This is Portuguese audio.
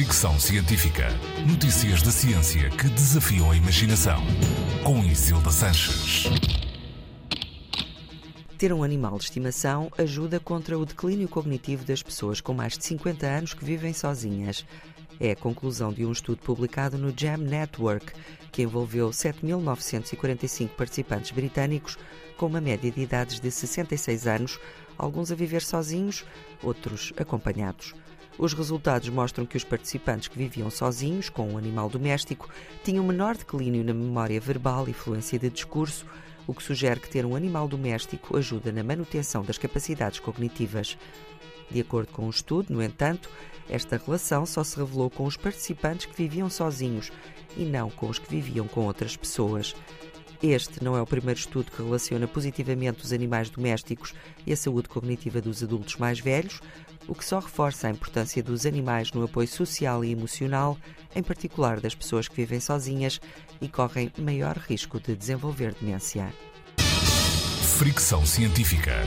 Fricção Científica. Notícias da ciência que desafiam a imaginação. Com Isilda Sanches. Ter um animal de estimação ajuda contra o declínio cognitivo das pessoas com mais de 50 anos que vivem sozinhas. É a conclusão de um estudo publicado no Jam Network, que envolveu 7.945 participantes britânicos com uma média de idades de 66 anos, alguns a viver sozinhos, outros acompanhados. Os resultados mostram que os participantes que viviam sozinhos com um animal doméstico tinham menor declínio na memória verbal e fluência de discurso, o que sugere que ter um animal doméstico ajuda na manutenção das capacidades cognitivas. De acordo com o um estudo, no entanto, esta relação só se revelou com os participantes que viviam sozinhos e não com os que viviam com outras pessoas. Este não é o primeiro estudo que relaciona positivamente os animais domésticos e a saúde cognitiva dos adultos mais velhos, o que só reforça a importância dos animais no apoio social e emocional, em particular das pessoas que vivem sozinhas e correm maior risco de desenvolver demência. Fricção científica.